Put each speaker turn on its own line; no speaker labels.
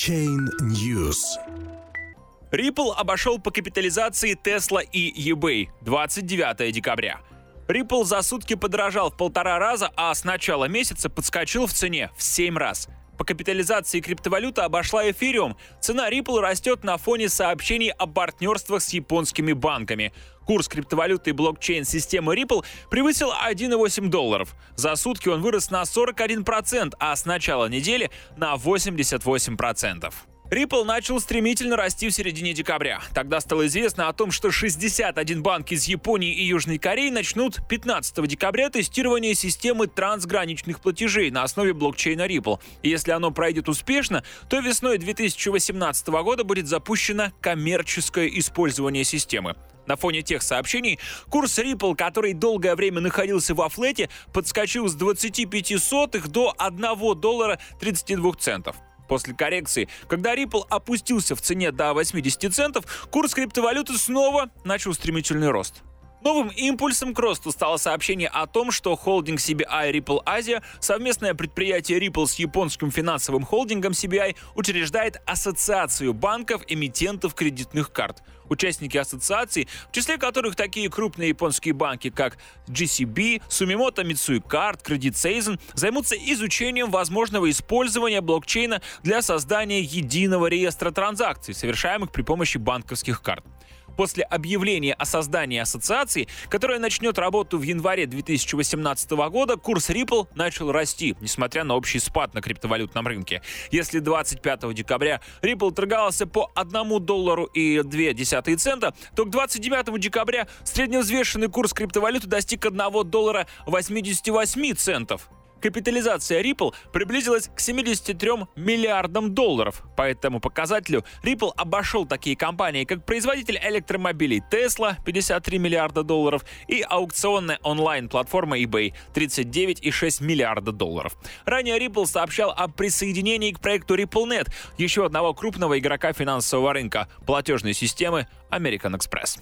Blockchain News.
Ripple обошел по капитализации Tesla и eBay 29 декабря. Ripple за сутки подорожал в полтора раза, а с начала месяца подскочил в цене в 7 раз. По капитализации криптовалюта обошла эфириум. Цена Ripple растет на фоне сообщений о партнерствах с японскими банками. Курс криптовалюты блокчейн-системы Ripple превысил 1,8 долларов. За сутки он вырос на 41%, а с начала недели на 88%. Ripple начал стремительно расти в середине декабря. Тогда стало известно о том, что 61 банк из Японии и Южной Кореи начнут 15 декабря тестирование системы трансграничных платежей на основе блокчейна Ripple. И если оно пройдет успешно, то весной 2018 года будет запущено коммерческое использование системы. На фоне тех сообщений курс Ripple, который долгое время находился во флете, подскочил с 25 сотых до 1 доллара 32 центов. После коррекции, когда Ripple опустился в цене до 80 центов, курс криптовалюты снова начал стремительный рост. Новым импульсом к росту стало сообщение о том, что холдинг CBI Ripple Asia, совместное предприятие Ripple с японским финансовым холдингом CBI, учреждает ассоциацию банков-эмитентов кредитных карт. Участники ассоциации, в числе которых такие крупные японские банки, как GCB, Sumimoto Mitsui Card, Credit Season, займутся изучением возможного использования блокчейна для создания единого реестра транзакций, совершаемых при помощи банковских карт. После объявления о создании ассоциации, которая начнет работу в январе 2018 года, курс Ripple начал расти, несмотря на общий спад на криптовалютном рынке. Если 25 декабря Ripple торговался по 1 доллару и 2 цента, то к 29 декабря средневзвешенный курс криптовалюты достиг 1 доллара 88 центов. Капитализация Ripple приблизилась к 73 миллиардам долларов. По этому показателю Ripple обошел такие компании, как производитель электромобилей Tesla 53 миллиарда долларов и аукционная онлайн-платформа eBay 39,6 миллиарда долларов. Ранее Ripple сообщал о присоединении к проекту RippleNet, еще одного крупного игрока финансового рынка, платежной системы American Express.